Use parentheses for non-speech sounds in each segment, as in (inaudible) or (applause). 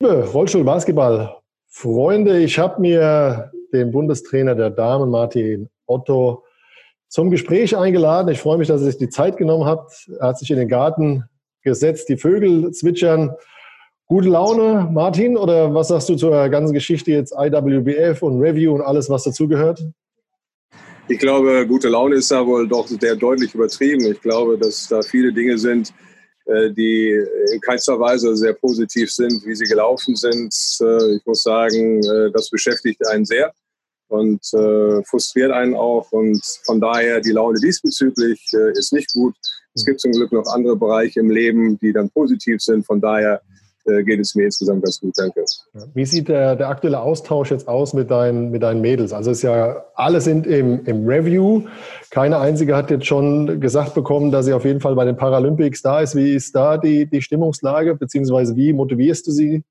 Liebe Rollstuhl-Basketball-Freunde, ich habe mir den Bundestrainer der Damen, Martin Otto, zum Gespräch eingeladen. Ich freue mich, dass er sich die Zeit genommen hat. Er hat sich in den Garten gesetzt, die Vögel zwitschern. Gute Laune, Martin, oder was sagst du zur ganzen Geschichte jetzt IWBF und Review und alles, was dazugehört? Ich glaube, gute Laune ist da wohl doch sehr deutlich übertrieben. Ich glaube, dass da viele Dinge sind, die in keinster Weise sehr positiv sind, wie sie gelaufen sind. Äh, ich muss sagen, äh, das beschäftigt einen sehr und frustriert einen auch. Und von daher die Laune diesbezüglich ist nicht gut. Es gibt zum Glück noch andere Bereiche im Leben, die dann positiv sind. Von daher äh, geht es mir insgesamt ganz gut, danke. Wie sieht der, der aktuelle Austausch jetzt aus mit deinen, mit deinen Mädels? Also es ist ja, alle sind im, im Review. Keine einzige hat jetzt schon gesagt bekommen, dass sie auf jeden Fall bei den Paralympics da ist. Wie ist da die, die Stimmungslage, beziehungsweise wie motivierst du sie?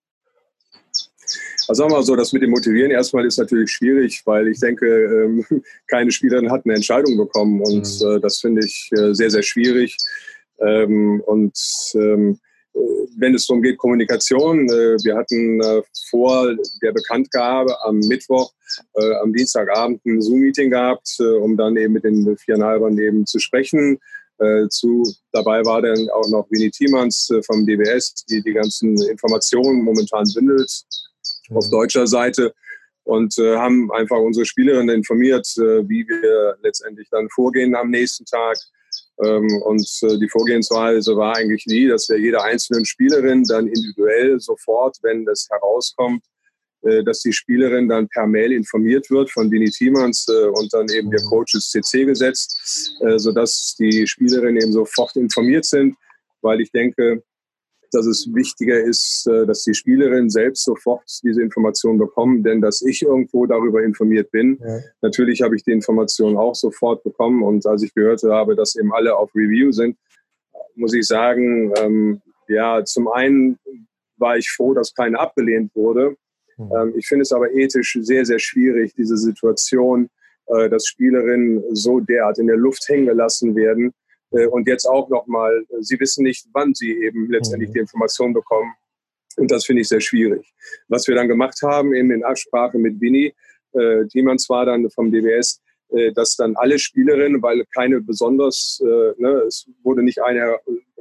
Also sagen wir mal so, das mit dem Motivieren erstmal ist natürlich schwierig, weil ich denke, ähm, (laughs) keine Spielerin hat eine Entscheidung bekommen und mhm. Äh, das finde ich äh, sehr, sehr schwierig. Ähm, und ähm, wenn es darum geht, Kommunikation, äh, wir hatten äh, vor der Bekanntgabe am Mittwoch, äh, am Dienstagabend ein Zoom-Meeting gehabt, um dann eben mit den viereinhalbern eben zu sprechen. Zu, dabei war dann auch noch Winnie Thiemans vom DBS, die die ganzen Informationen momentan bündelt auf mhm. deutscher Seite und haben einfach unsere Spielerinnen informiert, wie wir letztendlich dann vorgehen am nächsten Tag. Ähm, und äh, die Vorgehensweise war eigentlich nie, dass wir jeder einzelnen Spielerin dann individuell sofort, wenn das herauskommt, äh, dass die Spielerin dann per Mail informiert wird von Dini Thiemans äh, und dann eben der Coaches CC gesetzt, sodass die Spielerinnen eben sofort informiert sind, weil ich denke, dass es wichtiger ist, äh, dass die Spielerinnen selbst sofort diese Information bekommen, denn dass ich irgendwo darüber informiert bin. Ja. Natürlich habe ich die Information auch sofort bekommen und als ich gehört habe, dass eben alle auf Review sind, muss ich sagen, ähm, ja, zum einen war ich froh, dass keine abgelehnt wurde. Mhm. Ähm, ich finde es aber ethisch sehr, sehr schwierig, diese Situation, äh, dass Spielerinnen so derart in der Luft hängen gelassen werden und jetzt auch nochmal, sie wissen nicht, wann sie eben letztendlich mhm. die Information bekommen. Und das finde ich sehr schwierig. Was wir dann gemacht haben, eben in Absprache mit Winnie, äh, Thiemanns war dann vom DWS, äh, dass dann alle Spielerinnen, weil keine besonders, äh, ne, es wurde nicht eine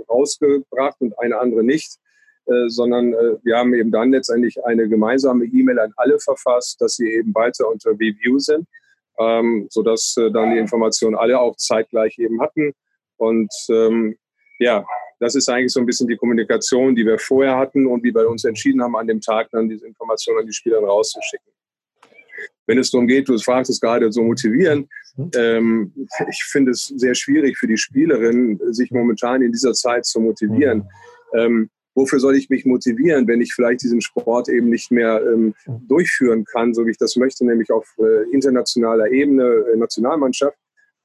rausgebracht und eine andere nicht, äh, sondern äh, wir haben eben dann letztendlich eine gemeinsame E-Mail an alle verfasst, dass sie eben weiter unter Review sind, ähm, sodass äh, dann die Informationen alle auch zeitgleich eben hatten. Und ähm, ja, das ist eigentlich so ein bisschen die Kommunikation, die wir vorher hatten und wie wir uns entschieden haben, an dem Tag dann diese Informationen an die Spieler rauszuschicken. Wenn es darum geht, du fragst es gerade so motivieren, ähm, ich finde es sehr schwierig für die Spielerin, sich momentan in dieser Zeit zu motivieren. Ähm, wofür soll ich mich motivieren, wenn ich vielleicht diesen Sport eben nicht mehr ähm, durchführen kann, so wie ich das möchte, nämlich auf äh, internationaler Ebene, äh, Nationalmannschaft?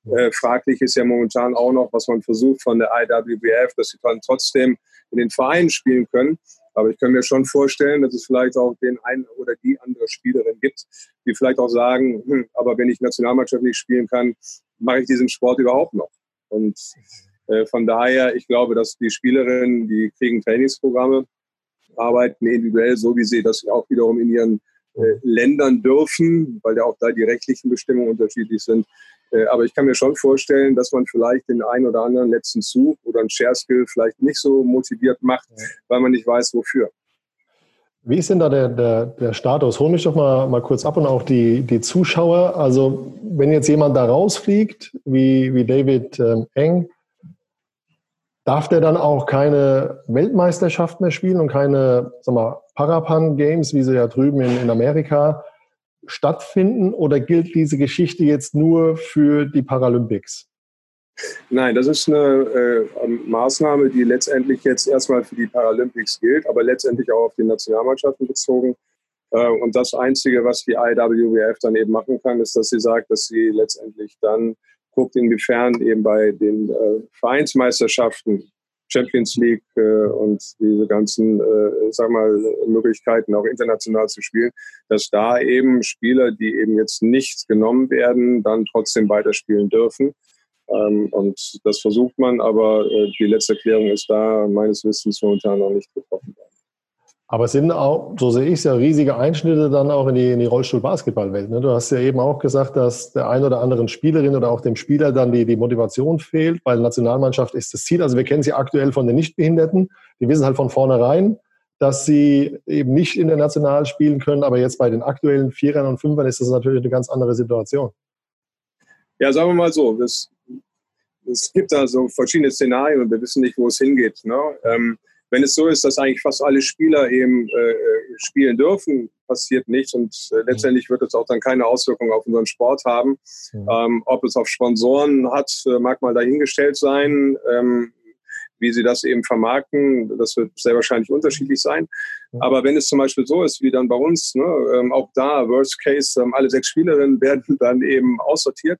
Äh, fraglich ist ja momentan auch noch, was man versucht von der IWBF, dass sie dann trotzdem in den Vereinen spielen können. Aber ich kann mir schon vorstellen, dass es vielleicht auch den einen oder die andere Spielerin gibt, die vielleicht auch sagen, hm, aber wenn ich Nationalmannschaft nicht spielen kann, mache ich diesen Sport überhaupt noch. Und äh, von daher, ich glaube, dass die Spielerinnen, die kriegen Trainingsprogramme, arbeiten individuell, so wie sie das auch wiederum in ihren Ländern dürfen, weil ja auch da die rechtlichen Bestimmungen unterschiedlich sind. Äh, aber ich kann mir schon vorstellen, dass man vielleicht den einen oder anderen letzten Zug oder einen Share-Skill vielleicht nicht so motiviert macht, weil man nicht weiß, wofür. Wie ist denn da der, der, der Status? Hol mich doch mal, mal kurz ab und auch die, die Zuschauer. Also, wenn jetzt jemand da rausfliegt, wie, wie David ähm, Eng, darf der dann auch keine Weltmeisterschaft mehr spielen und keine sag mal, Parapan-Games, wie sie ja drüben in, in Amerika stattfinden oder gilt diese Geschichte jetzt nur für die Paralympics? Nein, das ist eine äh, Maßnahme, die letztendlich jetzt erstmal für die Paralympics gilt, aber letztendlich auch auf die Nationalmannschaften bezogen. Äh, und das Einzige, was die IWWF dann eben machen kann, ist, dass sie sagt, dass sie letztendlich dann guckt, inwiefern eben bei den äh, Vereinsmeisterschaften Champions League äh, und diese ganzen, äh, sag mal, Möglichkeiten auch international zu spielen, dass da eben Spieler, die eben jetzt nicht genommen werden, dann trotzdem weiterspielen dürfen. Ähm, und das versucht man, aber äh, die letzte Erklärung ist da meines Wissens momentan noch nicht getroffen worden. Aber es sind auch, so sehe ich es ja, riesige Einschnitte dann auch in die, in die Rollstuhl-Basketball-Welt. Ne? Du hast ja eben auch gesagt, dass der ein oder anderen Spielerin oder auch dem Spieler dann die, die Motivation fehlt, weil Nationalmannschaft ist das Ziel. Also wir kennen sie aktuell von den Nichtbehinderten. Die wissen halt von vornherein, dass sie eben nicht international spielen können. Aber jetzt bei den aktuellen Vierern und Fünfern ist das natürlich eine ganz andere Situation. Ja, sagen wir mal so, es, es gibt da so verschiedene Szenarien und wir wissen nicht, wo es hingeht. Ne? Ähm, wenn es so ist, dass eigentlich fast alle Spieler eben äh, spielen dürfen, passiert nichts und äh, letztendlich wird es auch dann keine Auswirkungen auf unseren Sport haben. Mhm. Ähm, ob es auf Sponsoren hat, äh, mag mal dahingestellt sein. Ähm, wie sie das eben vermarkten, das wird sehr wahrscheinlich unterschiedlich sein. Aber wenn es zum Beispiel so ist, wie dann bei uns, ne, ähm, auch da, Worst Case, ähm, alle sechs Spielerinnen (laughs) werden dann eben aussortiert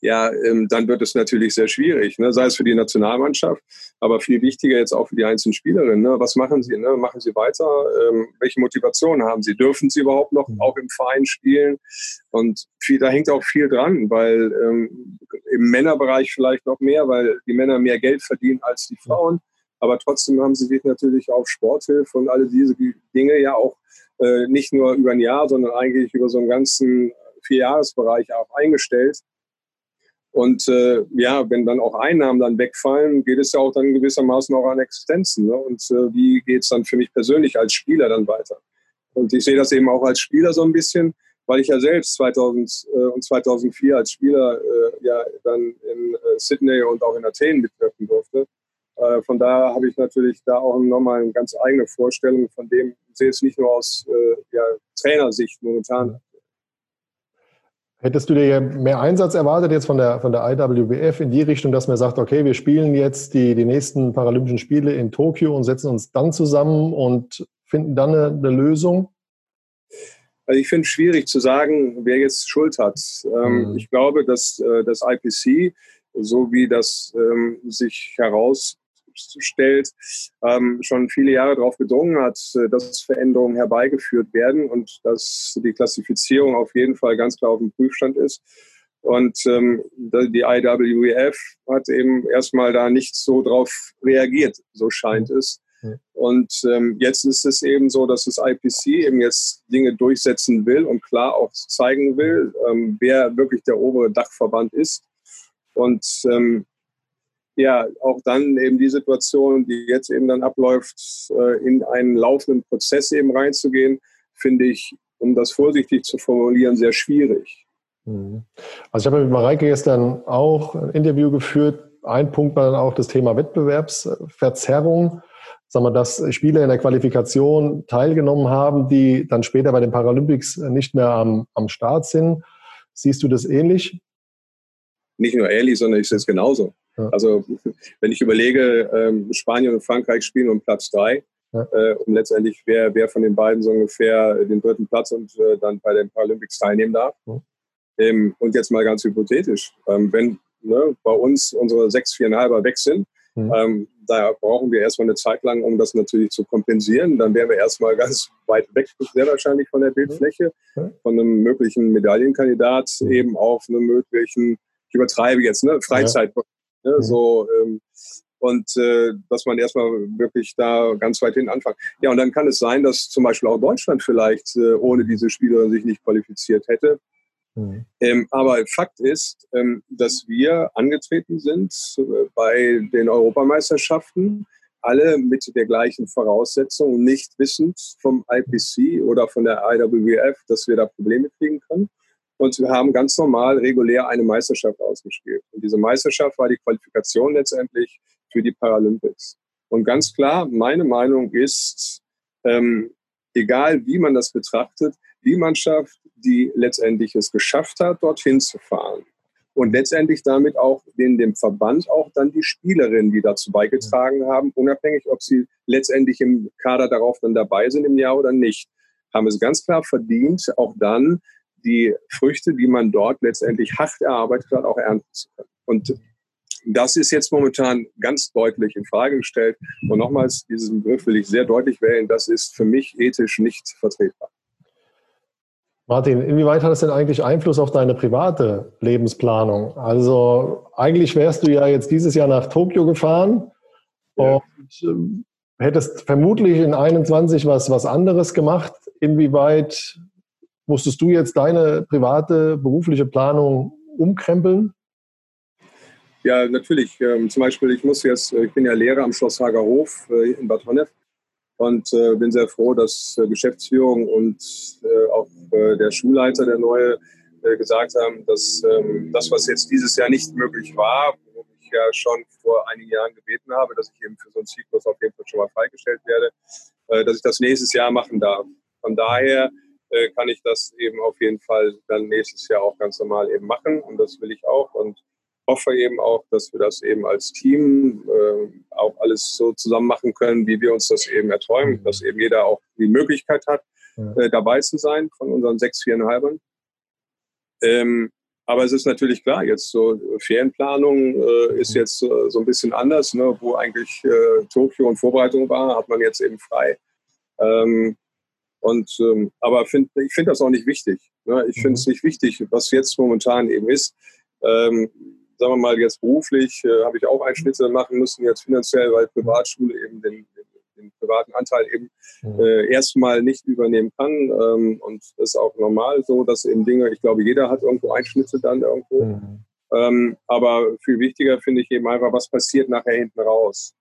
ja, ähm, dann wird es natürlich sehr schwierig, ne? sei es für die Nationalmannschaft, aber viel wichtiger jetzt auch für die einzelnen Spielerinnen. Ne? Was machen sie? Ne? Machen sie weiter? Ähm, welche Motivation haben sie? Dürfen sie überhaupt noch mhm. auch im Verein spielen? Und viel, da hängt auch viel dran, weil ähm, im Männerbereich vielleicht noch mehr, weil die Männer mehr Geld verdienen als die Frauen. Aber trotzdem haben sie sich natürlich auf Sporthilfe und alle diese Dinge ja auch äh, nicht nur über ein Jahr, sondern eigentlich über so einen ganzen Vierjahresbereich auch eingestellt. Und äh, ja, wenn dann auch Einnahmen dann wegfallen, geht es ja auch dann gewissermaßen auch an Existenzen. Ne? Und äh, wie geht es dann für mich persönlich als Spieler dann weiter? Und ich sehe das eben auch als Spieler so ein bisschen, weil ich ja selbst 2000 äh, und 2004 als Spieler äh, ja dann in äh, Sydney und auch in Athen mitwirken durfte. Äh, von daher habe ich natürlich da auch nochmal eine ganz eigene Vorstellung von dem, ich sehe es nicht nur aus äh, ja, Trainersicht momentan Hättest du dir mehr Einsatz erwartet jetzt von der, von der IWBF in die Richtung, dass man sagt, okay, wir spielen jetzt die, die nächsten Paralympischen Spiele in Tokio und setzen uns dann zusammen und finden dann eine, eine Lösung? Also ich finde es schwierig zu sagen, wer jetzt Schuld hat. Ähm, mhm. Ich glaube, dass äh, das IPC, so wie das ähm, sich heraus stellt, ähm, schon viele Jahre darauf gedrungen hat, äh, dass Veränderungen herbeigeführt werden und dass die Klassifizierung auf jeden Fall ganz klar auf dem Prüfstand ist. Und ähm, die IWF hat eben erstmal da nicht so drauf reagiert, so scheint es. Und ähm, jetzt ist es eben so, dass das IPC eben jetzt Dinge durchsetzen will und klar auch zeigen will, ähm, wer wirklich der obere Dachverband ist. Und ähm, ja, auch dann eben die Situation, die jetzt eben dann abläuft, äh, in einen laufenden Prozess eben reinzugehen, finde ich, um das vorsichtig zu formulieren, sehr schwierig. Mhm. Also ich habe mit Mareike gestern auch ein Interview geführt. Ein Punkt war dann auch das Thema Wettbewerbsverzerrung. Sagen wir, dass Spieler in der Qualifikation teilgenommen haben, die dann später bei den Paralympics nicht mehr am, am Start sind. Siehst du das ähnlich? Nicht nur ähnlich, sondern ich sehe es genauso. Ja. Also wenn ich überlege, ähm, Spanien und Frankreich spielen um Platz drei, ja. äh, um letztendlich wer, wer von den beiden so ungefähr den dritten Platz und äh, dann bei den Paralympics teilnehmen darf. Ja. Ähm, und jetzt mal ganz hypothetisch, ähm, wenn ne, bei uns unsere sechs, viereinhalber weg sind, mhm. ähm, da brauchen wir erstmal eine Zeit lang, um das natürlich zu kompensieren. Dann wären wir erstmal ganz weit weg, sehr wahrscheinlich von der Bildfläche, mhm. von einem möglichen Medaillenkandidat, mhm. eben auf einem möglichen, ich übertreibe jetzt, ne, Freizeit. Ja. Ne, mhm. So, ähm, und äh, dass man erstmal wirklich da ganz weit hin anfängt. Ja, und dann kann es sein, dass zum Beispiel auch Deutschland vielleicht äh, ohne diese Spielerin sich nicht qualifiziert hätte. Mhm. Ähm, aber Fakt ist, ähm, dass wir angetreten sind äh, bei den Europameisterschaften, alle mit der gleichen Voraussetzung, nicht wissend vom IPC oder von der IWF, dass wir da Probleme kriegen können. Und wir haben ganz normal, regulär eine Meisterschaft ausgespielt. Und diese Meisterschaft war die Qualifikation letztendlich für die Paralympics. Und ganz klar, meine Meinung ist, ähm, egal wie man das betrachtet, die Mannschaft, die letztendlich es geschafft hat, dorthin zu fahren und letztendlich damit auch in dem Verband auch dann die Spielerinnen, die dazu beigetragen haben, unabhängig, ob sie letztendlich im Kader darauf dann dabei sind im Jahr oder nicht, haben es ganz klar verdient, auch dann die Früchte, die man dort letztendlich hart erarbeitet hat, auch ernten zu können. Und das ist jetzt momentan ganz deutlich in Frage gestellt. Und nochmals, diesen Begriff will ich sehr deutlich wählen. Das ist für mich ethisch nicht vertretbar. Martin, inwieweit hat das denn eigentlich Einfluss auf deine private Lebensplanung? Also eigentlich wärst du ja jetzt dieses Jahr nach Tokio gefahren ja. und ähm, hättest vermutlich in 21 was, was anderes gemacht. Inwieweit musstest du jetzt deine private, berufliche Planung umkrempeln? Ja, natürlich. Ähm, zum Beispiel, ich muss jetzt, äh, ich bin ja Lehrer am Schloss Hagerhof äh, in Bad Honnef und äh, bin sehr froh, dass Geschäftsführung und auch der Schulleiter, der neue, gesagt haben, dass ähm, das, was jetzt dieses Jahr nicht möglich war, wo ich ja schon vor einigen Jahren gebeten habe, dass ich eben für so einen Zyklus auf jeden Fall schon mal freigestellt werde, dass ich das nächstes Jahr machen darf. Von daher kann ich das eben auf jeden Fall dann nächstes Jahr auch ganz normal eben machen und das will ich auch und hoffe eben auch, dass wir das eben als Team äh, auch alles so zusammen machen können, wie wir uns das eben erträumen, dass eben jeder auch die Möglichkeit hat, äh, dabei zu sein von unseren sechs, viereinhalbern. Ähm, aber es ist natürlich klar, jetzt so Ferienplanung äh, ist jetzt äh, so ein bisschen anders, ne, wo eigentlich äh, Tokio und Vorbereitung war, hat man jetzt eben frei. Ähm, und ähm, aber find, ich finde das auch nicht wichtig. Ne? Ich finde es mhm. nicht wichtig, was jetzt momentan eben ist. Ähm, sagen wir mal jetzt beruflich, äh, habe ich auch Einschnitte machen müssen, jetzt finanziell, weil Privatschule eben den, den, den privaten Anteil eben mhm. äh, erstmal nicht übernehmen kann. Ähm, und das ist auch normal so, dass eben Dinge, ich glaube, jeder hat irgendwo Einschnitte dann irgendwo. Mhm. Ähm, aber viel wichtiger finde ich eben einfach, was passiert nachher hinten raus.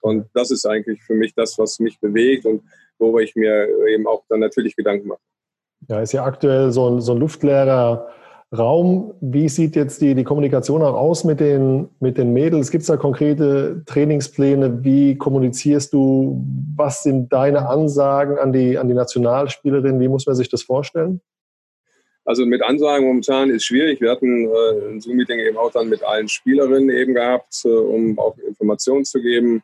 Und das ist eigentlich für mich das, was mich bewegt und worüber ich mir eben auch dann natürlich Gedanken mache. Ja, ist ja aktuell so ein, so ein luftleerer Raum. Wie sieht jetzt die, die Kommunikation auch aus mit den, mit den Mädels? Gibt es da konkrete Trainingspläne? Wie kommunizierst du? Was sind deine Ansagen an die, an die Nationalspielerin? Wie muss man sich das vorstellen? Also mit Ansagen momentan ist schwierig. Wir hatten äh, ein Zoom-Meeting eben auch dann mit allen Spielerinnen eben gehabt, äh, um auch Informationen zu geben.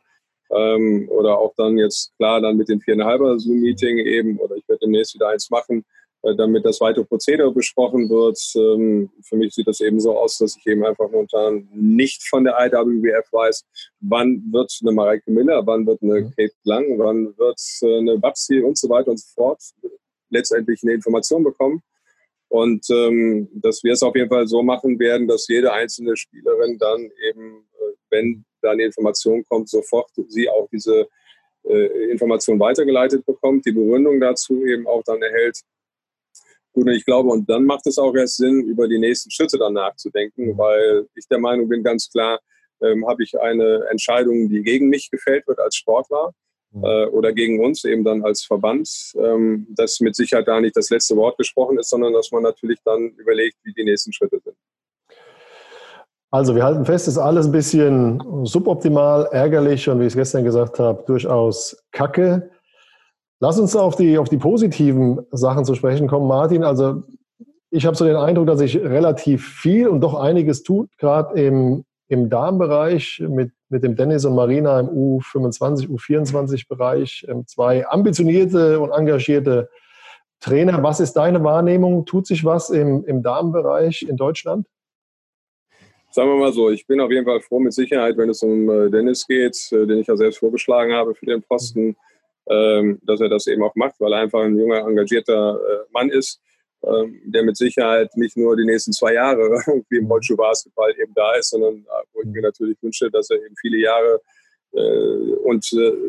Ähm, oder auch dann jetzt klar dann mit den viereinhalber Zoom-Meeting eben, oder ich werde demnächst wieder eins machen, äh, damit das weitere Prozedere besprochen wird. Ähm, für mich sieht das eben so aus, dass ich eben einfach momentan nicht von der IWWF weiß, wann wird eine Mareike Miller, wann wird eine mhm. Kate Lang, wann wird äh, eine Babsi und so weiter und so fort letztendlich eine Information bekommen. Und ähm, dass wir es auf jeden Fall so machen werden, dass jede einzelne Spielerin dann eben, äh, wenn da eine Information kommt, sofort sie auch diese äh, Information weitergeleitet bekommt, die Begründung dazu eben auch dann erhält Gut, und ich glaube, und dann macht es auch erst Sinn, über die nächsten Schritte dann nachzudenken, weil ich der Meinung bin, ganz klar, ähm, habe ich eine Entscheidung, die gegen mich gefällt wird als Sportler mhm. äh, oder gegen uns eben dann als Verband, ähm, dass mit Sicherheit da nicht das letzte Wort gesprochen ist, sondern dass man natürlich dann überlegt, wie die nächsten Schritte sind. Also wir halten fest, es ist alles ein bisschen suboptimal, ärgerlich und wie ich es gestern gesagt habe, durchaus kacke. Lass uns auf die, auf die positiven Sachen zu sprechen kommen, Martin. Also ich habe so den Eindruck, dass sich relativ viel und doch einiges tut, gerade im, im Darmbereich mit, mit dem Dennis und Marina im U25, U24-Bereich. Ähm, zwei ambitionierte und engagierte Trainer. Was ist deine Wahrnehmung? Tut sich was im, im Darmbereich in Deutschland? Sagen wir mal so, ich bin auf jeden Fall froh mit Sicherheit, wenn es um äh, Dennis geht, äh, den ich ja selbst vorgeschlagen habe für den Posten. Ähm, dass er das eben auch macht, weil er einfach ein junger, engagierter äh, Mann ist, ähm, der mit Sicherheit nicht nur die nächsten zwei Jahre (laughs) irgendwie im Rollschuh-Basketball eben da ist, sondern wo ich mir natürlich wünsche, dass er eben viele Jahre und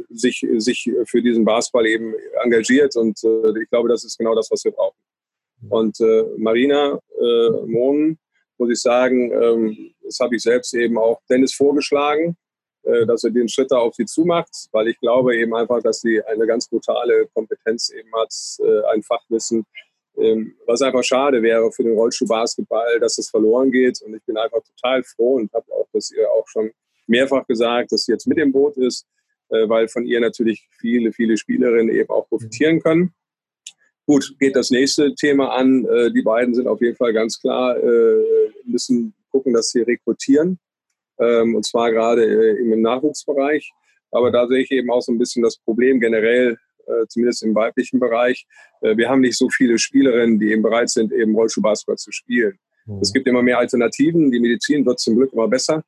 sich, sich für diesen Basketball eben engagiert. Und ich glaube, das ist genau das, was wir brauchen. Und Marina äh, Mohn, muss ich sagen, ähm, das habe ich selbst eben auch Dennis vorgeschlagen. Äh, dass er den Schritt da auf sie zumacht, weil ich glaube eben einfach, dass sie eine ganz brutale Kompetenz eben hat, äh, ein Fachwissen, ähm, was einfach schade wäre für den Rollschuhbasketball, dass es verloren geht. Und ich bin einfach total froh und habe auch das ihr auch schon mehrfach gesagt, dass sie jetzt mit im Boot ist, äh, weil von ihr natürlich viele, viele Spielerinnen eben auch profitieren können. Gut, geht das nächste Thema an. Die beiden sind auf jeden Fall ganz klar, müssen gucken, dass sie rekrutieren ähm, und zwar gerade äh, im Nachwuchsbereich. Aber da sehe ich eben auch so ein bisschen das Problem generell, äh, zumindest im weiblichen Bereich. Äh, wir haben nicht so viele Spielerinnen, die eben bereit sind, eben Rollschuhbasketball zu spielen. Mhm. Es gibt immer mehr Alternativen. Die Medizin wird zum Glück immer besser.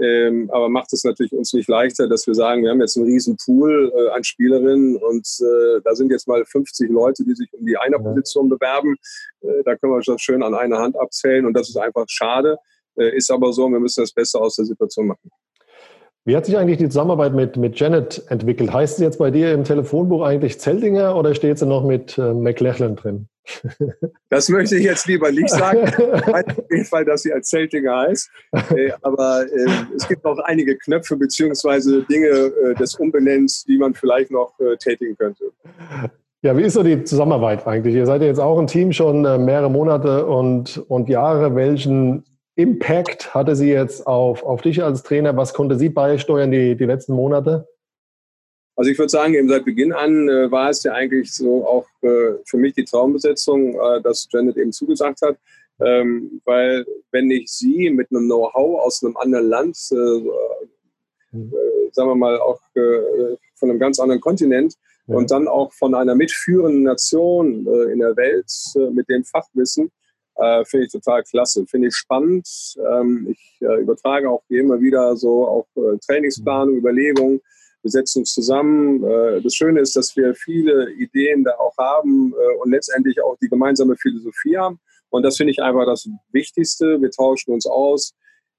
Ähm, aber macht es natürlich uns nicht leichter, dass wir sagen, wir haben jetzt einen riesen Pool äh, an Spielerinnen und äh, da sind jetzt mal 50 Leute, die sich um die Einerposition bewerben. Äh, da können wir das schön an einer Hand abzählen und das ist einfach schade. Äh, ist aber so, wir müssen das Beste aus der Situation machen. Wie hat sich eigentlich die Zusammenarbeit mit, mit Janet entwickelt? Heißt es jetzt bei dir im Telefonbuch eigentlich Zeltinger oder steht sie noch mit äh, McLachlan drin? (laughs) Das möchte ich jetzt lieber nicht sagen. Auf jeden Fall, dass sie als Zeltinger heißt. Äh, aber äh, es gibt noch einige Knöpfe bzw. Dinge äh, des Umbenennens, die man vielleicht noch tätigen könnte. Ja, wie ist so die Zusammenarbeit eigentlich? Ihr seid ja jetzt auch ein Team schon mehrere Monate und, und Jahre. Welchen Impact hatte sie jetzt auf, auf dich als Trainer? Was konnte sie beisteuern die, die letzten Monate? Also ich würde sagen, eben seit Beginn an äh, war es ja eigentlich so auch äh, für mich die Traumbesetzung, äh, dass Janet eben zugesagt hat. Ähm, weil wenn ich sie mit einem Know-how aus einem anderen Land, äh, mhm. sagen wir mal auch äh, von einem ganz anderen Kontinent ja. und dann auch von einer mitführenden Nation in der Welt mit dem Fachwissen, äh, Finde ich total klasse, finde ich spannend. Ähm, ich äh, übertrage auch immer wieder so auch äh, Trainingsplanung, Überlegungen. Wir setzen uns zusammen. Äh, das Schöne ist, dass wir viele Ideen da auch haben äh, und letztendlich auch die gemeinsame Philosophie haben. Und das finde ich einfach das Wichtigste. Wir tauschen uns aus.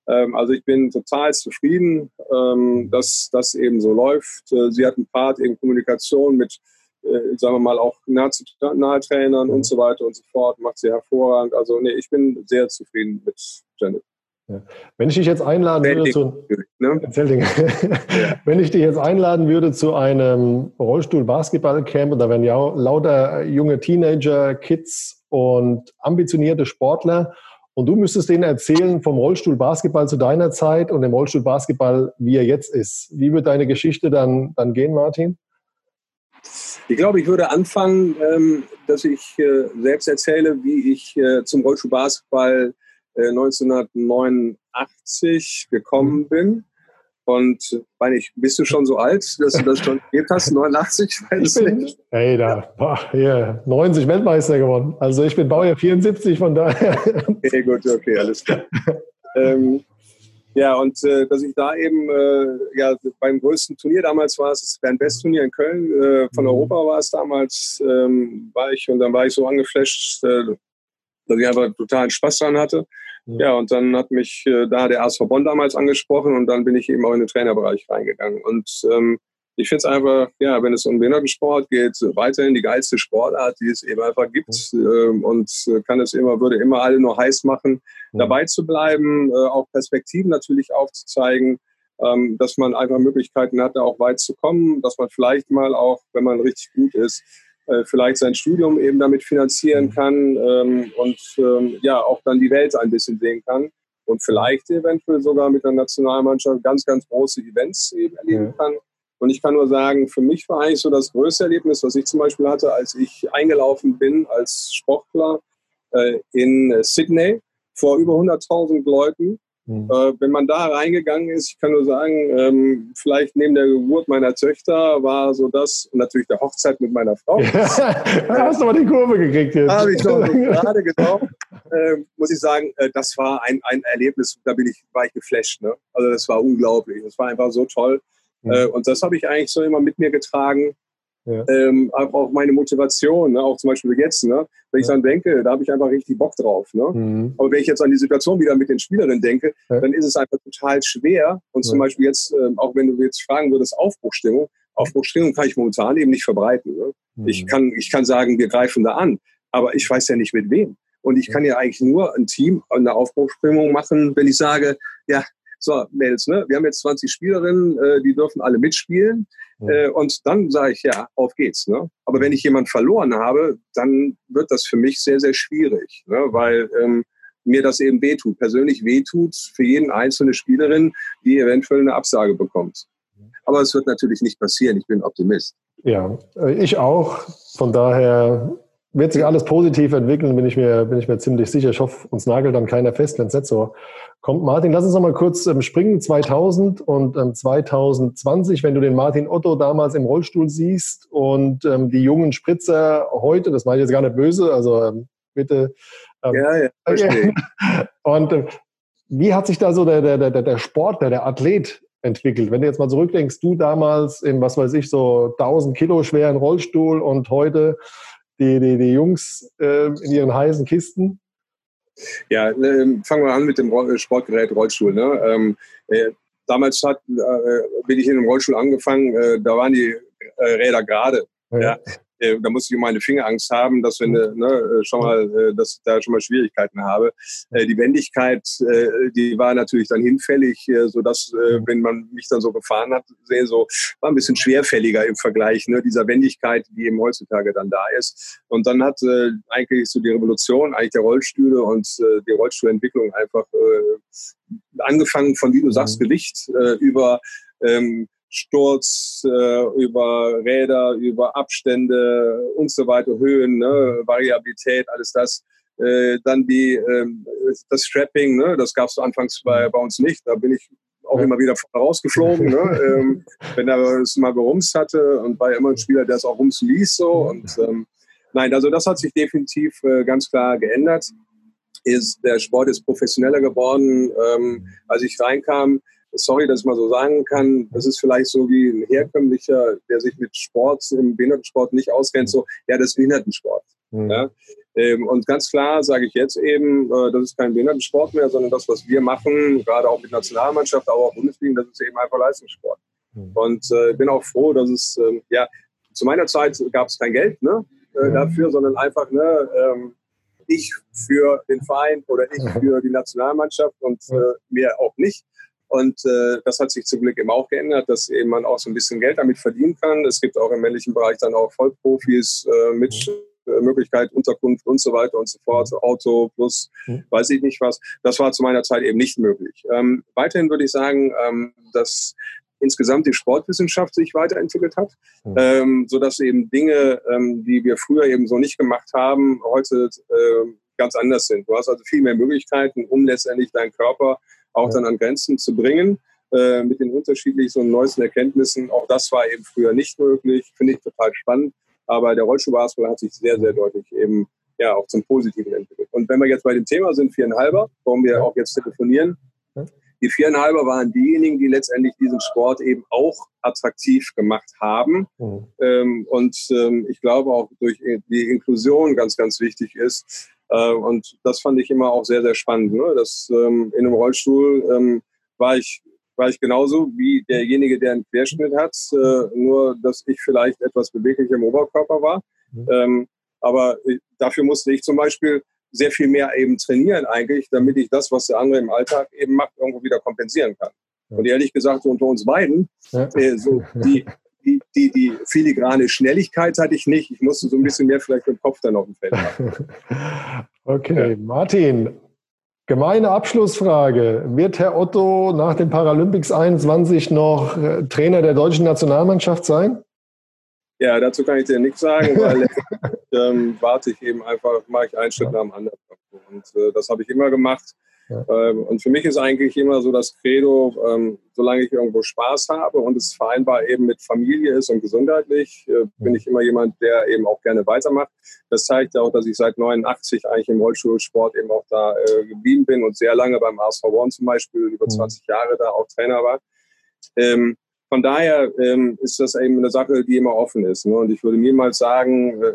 Ähm, also ich bin total zufrieden, ähm, dass das eben so läuft. Äh, sie hat einen Part in Kommunikation mit äh, sagen wir mal, auch Nationaltrainern und so weiter und so fort, macht sie hervorragend. Also nee, ich bin sehr zufrieden mit Janet. Ja. Wenn ich dich jetzt einladen würde zu ne? (laughs) wenn ich dich jetzt einladen würde zu einem Rollstuhl-Basketball-Camp und da wären ja lauter junge Teenager, Kids und ambitionierte Sportler und du müsstest denen erzählen vom Rollstuhl-Basketball zu deiner Zeit und dem Rollstuhl-Basketball, wie er jetzt ist. Wie wird deine Geschichte dann, dann gehen, Martin? Ich glaube, ich würde anfangen, ähm, dass ich äh, selbst erzähle, wie ich äh, zum Rollschuhbasketball äh, 1989 gekommen mhm. bin. Und meine ich, bist du schon so alt, dass du das schon (laughs) erlebt hast, 89? Ich bin, hey, da, boah, hier, 90 Weltmeister gewonnen. Also ich bin Baujahr 74, von daher. Okay, gut, okay, alles klar. (laughs) ähm, ja, und äh, dass ich da eben äh, ja, beim größten Turnier damals war es das Bern-Best-Turnier in Köln, äh, von mhm. Europa war es damals, ähm, war ich und dann war ich so angeflasht, äh, dass ich einfach totalen Spaß dran hatte. Mhm. Ja, und dann hat mich äh, da der ASV Bonn damals angesprochen und dann bin ich eben auch in den Trainerbereich reingegangen. Und ähm, ich finde es einfach, ja, wenn es um Behindertensport geht, weiterhin die geilste Sportart, die es eben einfach gibt mhm. und äh, kann es immer, würde immer alle nur heiß machen, mhm. dabei zu bleiben, äh, auch Perspektiven natürlich aufzuzeigen, ähm, dass man einfach Möglichkeiten hat, da auch weit zu kommen, dass man vielleicht mal auch, wenn man richtig gut ist, äh, vielleicht sein Studium eben damit finanzieren mhm. kann ähm, und ähm, ja, auch dann die Welt ein bisschen sehen kann und vielleicht eventuell sogar mit der Nationalmannschaft ganz, ganz große Events eben erleben kann. Und ich kann nur sagen, für mich war eigentlich so das größte Erlebnis, was ich zum Beispiel hatte, als ich eingelaufen bin als Sportler äh, in Sydney vor über 100.000 Leuten. Mhm. Äh, wenn man da reingegangen ist, ich kann nur sagen, ähm, vielleicht neben der Geburt meiner Töchter war so das, und natürlich der Hochzeit mit meiner Frau. (laughs) da hast du mal die Kurve gekriegt jetzt. Habe ich doch (laughs) gerade genau. Äh, muss ich sagen, äh, das war ein, ein Erlebnis, da bin ich, war ich geflasht. Ne? Also das war unglaublich. Das war einfach so toll. Mhm. und das habe ich eigentlich so immer mit mir getragen. Ja. Ähm, auch meine Motivation, ne? auch zum Beispiel jetzt, ne? wenn ich ja. dann denke, da habe ich einfach richtig Bock drauf. Ne? Mhm. Aber wenn ich jetzt an die Situation wieder mit den Spielerinnen denke, ja. dann ist es einfach total schwer. Und zum Beispiel jetzt, äh, auch wenn du jetzt fragen würdest, Aufbruchstimmung, Aufbruchstimmung kann ich momentan eben nicht verbreiten. Ne? Mhm. Ich, kann, ich kann sagen, wir greifen da an, aber ich weiß ja nicht mit wem. Und ich kann ja eigentlich nur ein Team eine Aufbruchstimmung machen, wenn ich sage, ja, so, Mädels, ne? wir haben jetzt 20 Spielerinnen, äh, die dürfen alle mitspielen. Äh, und dann sage ich, ja, auf geht's. Ne? Aber wenn ich jemanden verloren habe, dann wird das für mich sehr, sehr schwierig, ne? weil ähm, mir das eben wehtut, persönlich wehtut für jeden einzelne Spielerin, die eventuell eine Absage bekommt. Aber es wird natürlich nicht passieren. Ich bin Optimist. Ja, äh, ich auch. Von daher wird sich alles positiv entwickeln, bin ich mir, bin ich mir ziemlich sicher. Ich hoffe, uns nagelt dann keiner fest, wenn es nicht so kommt. Martin, lass uns noch mal kurz ähm, springen. 2000 und ähm, 2020, wenn du den Martin Otto damals im Rollstuhl siehst und ähm, die jungen Spritzer heute, das meine ich jetzt gar nicht böse, also ähm, bitte. Ähm, ja, ja, (laughs) verstehe. und äh, wie hat sich da so der, der, der, der Sportler, der Athlet entwickelt? Wenn du jetzt mal zurückdenkst, du damals im, was weiß ich, so 1000 Kilo schweren Rollstuhl und heute die, die, die Jungs äh, in ihren heißen Kisten? Ja, äh, fangen wir an mit dem Sportgerät Rollstuhl. Ne? Ähm, äh, damals hat, äh, bin ich in einem Rollstuhl angefangen, äh, da waren die äh, Räder gerade. Ja. ja. Äh, da musste ich um meine Fingerangst haben, dass wenn ne, äh, schon mal, äh, dass ich da schon mal Schwierigkeiten habe. die Wendigkeit, die war natürlich dann hinfällig, so dass wenn man mich dann so gefahren hat, sehe so war ein bisschen schwerfälliger im Vergleich ne, dieser Wendigkeit, die eben heutzutage dann da ist. Und dann hat eigentlich so die Revolution eigentlich der Rollstühle und die Rollstuhlentwicklung einfach angefangen von, wie du sagst, mhm. Gewicht über ähm, Sturz, äh, über Räder, über Abstände und so weiter, Höhen, ne, Variabilität, alles das. Äh, dann die, äh, das Strapping, ne, das gab es anfangs bei, bei uns nicht. Da bin ich auch immer wieder rausgeflogen, ne, (laughs) ähm, wenn er es mal gerumst hatte und war immer ein Spieler, der es auch rumsen ließ. So. Und ähm, nein, also das hat sich definitiv äh, ganz klar geändert. Ist, der Sport ist professioneller geworden. Ähm, als ich reinkam, sorry, dass ich mal so sagen kann, das ist vielleicht so wie ein herkömmlicher, der sich mit Sport, im Behindertensport nicht auskennt, so, ja, das ist Behindertensport. Mhm. Ja? Ähm, und ganz klar sage ich jetzt eben, äh, das ist kein Behindertensport mehr, sondern das, was wir machen, gerade auch mit Nationalmannschaft, aber auch Bundesliga, das ist eben einfach Leistungssport. Mhm. Und äh, bin auch froh, dass es, äh, ja, zu meiner Zeit gab es kein Geld ne, äh, mhm. dafür, sondern einfach, ne, ähm, ich für den Verein oder ich (laughs) für die Nationalmannschaft und äh, mehr auch nicht. Und äh, das hat sich zum Glück eben auch geändert, dass eben man auch so ein bisschen Geld damit verdienen kann. Es gibt auch im männlichen Bereich dann auch Vollprofis äh, mit mhm. äh, Möglichkeit, Unterkunft und so weiter und so fort, Auto plus mhm. weiß ich nicht was. Das war zu meiner Zeit eben nicht möglich. Ähm, weiterhin würde ich sagen, ähm, dass insgesamt die Sportwissenschaft sich weiterentwickelt hat, mhm. ähm, sodass eben Dinge, ähm, die wir früher eben so nicht gemacht haben, heute äh, ganz anders sind. Du hast also viel mehr Möglichkeiten, um letztendlich deinen Körper auch dann an Grenzen zu bringen äh, mit den unterschiedlichsten und neuesten Erkenntnissen. Auch das war eben früher nicht möglich, finde ich total spannend. Aber der Rollstuhlbasketball hat sich sehr, sehr deutlich eben ja auch zum Positiven entwickelt. Und wenn wir jetzt bei dem Thema sind, viereinhalber, warum wir auch jetzt telefonieren, die viereinhalber waren diejenigen, die letztendlich diesen Sport eben auch attraktiv gemacht haben. Mhm. Ähm, und ähm, ich glaube auch durch die Inklusion ganz, ganz wichtig ist, äh, und das fand ich immer auch sehr, sehr spannend. Ne? Das, ähm, in einem Rollstuhl ähm, war, ich, war ich genauso wie derjenige, der einen Querschnitt hat, äh, nur dass ich vielleicht etwas beweglicher im Oberkörper war. Mhm. Ähm, aber dafür musste ich zum Beispiel sehr viel mehr eben trainieren eigentlich, damit ich das, was der andere im Alltag eben macht, irgendwo wieder kompensieren kann. Und ehrlich gesagt, unter uns beiden, ja. äh, so (laughs) die, die, die, die filigrane Schnelligkeit hatte ich nicht. Ich musste so ein bisschen mehr vielleicht mit dem Kopf dann auf dem Feld haben. (laughs) okay, ja. Martin, gemeine Abschlussfrage. Wird Herr Otto nach den Paralympics 21 noch äh, Trainer der deutschen Nationalmannschaft sein? Ja, dazu kann ich dir nichts sagen, weil (laughs) ähm, warte ich eben einfach, mache ich einen Schritt ja. nach dem anderen. Und äh, das habe ich immer gemacht. Ähm, und für mich ist eigentlich immer so das Credo, ähm, solange ich irgendwo Spaß habe und es vereinbar eben mit Familie ist und gesundheitlich, äh, bin ich immer jemand, der eben auch gerne weitermacht. Das zeigt ja auch, dass ich seit 89 eigentlich im Rollstuhlsport eben auch da äh, geblieben bin und sehr lange beim ASV One zum Beispiel, über 20 mhm. Jahre da auch Trainer war. Ähm, von daher ähm, ist das eben eine Sache, die immer offen ist. Ne? Und ich würde niemals sagen, äh,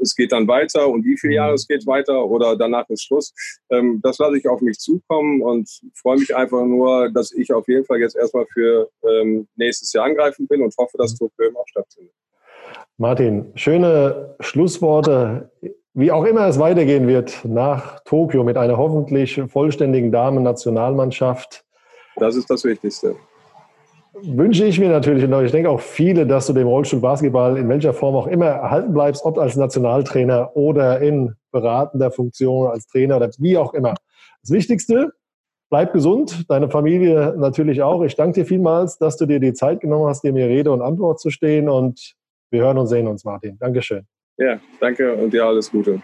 es geht dann weiter und wie viele Jahre mhm. es geht weiter oder danach ist Schluss. Ähm, das lasse ich auf mich zukommen und freue mich einfach nur, dass ich auf jeden Fall jetzt erstmal für ähm, nächstes Jahr angreifen bin und hoffe, dass. Tokio auch stattfindet. Martin, schöne Schlussworte. Wie auch immer es weitergehen wird nach Tokio mit einer hoffentlich vollständigen Damen-Nationalmannschaft. Das ist das Wichtigste wünsche ich mir natürlich und ich denke auch viele, dass du dem Rollstuhl Basketball in welcher Form auch immer erhalten bleibst, ob als Nationaltrainer oder in beratender Funktion als Trainer oder wie auch immer. Das Wichtigste, bleib gesund, deine Familie natürlich auch. Ich danke dir vielmals, dass du dir die Zeit genommen hast, dir mir Rede und Antwort zu stehen und wir hören und sehen uns, Martin. Dankeschön. Ja, danke und dir alles Gute.